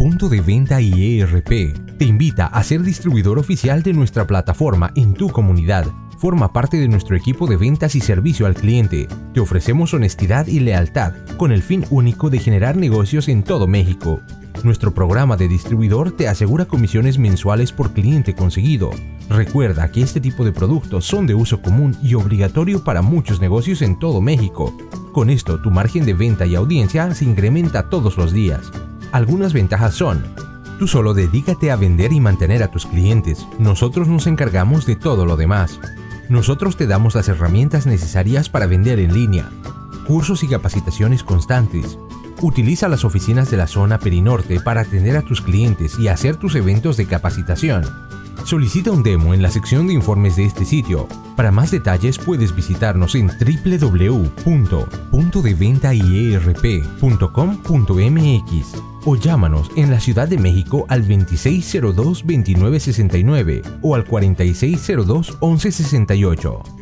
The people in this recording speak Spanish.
Punto de Venta IERP te invita a ser distribuidor oficial de nuestra plataforma en tu comunidad. Forma parte de nuestro equipo de ventas y servicio al cliente. Te ofrecemos honestidad y lealtad con el fin único de generar negocios en todo México. Nuestro programa de distribuidor te asegura comisiones mensuales por cliente conseguido. Recuerda que este tipo de productos son de uso común y obligatorio para muchos negocios en todo México. Con esto, tu margen de venta y audiencia se incrementa todos los días. Algunas ventajas son, tú solo dedícate a vender y mantener a tus clientes. Nosotros nos encargamos de todo lo demás. Nosotros te damos las herramientas necesarias para vender en línea, cursos y capacitaciones constantes. Utiliza las oficinas de la zona Perinorte para atender a tus clientes y hacer tus eventos de capacitación. Solicita un demo en la sección de informes de este sitio. Para más detalles puedes visitarnos en www.puntodeventaierp.com.mx o llámanos en la Ciudad de México al 2602-2969 o al 4602-1168.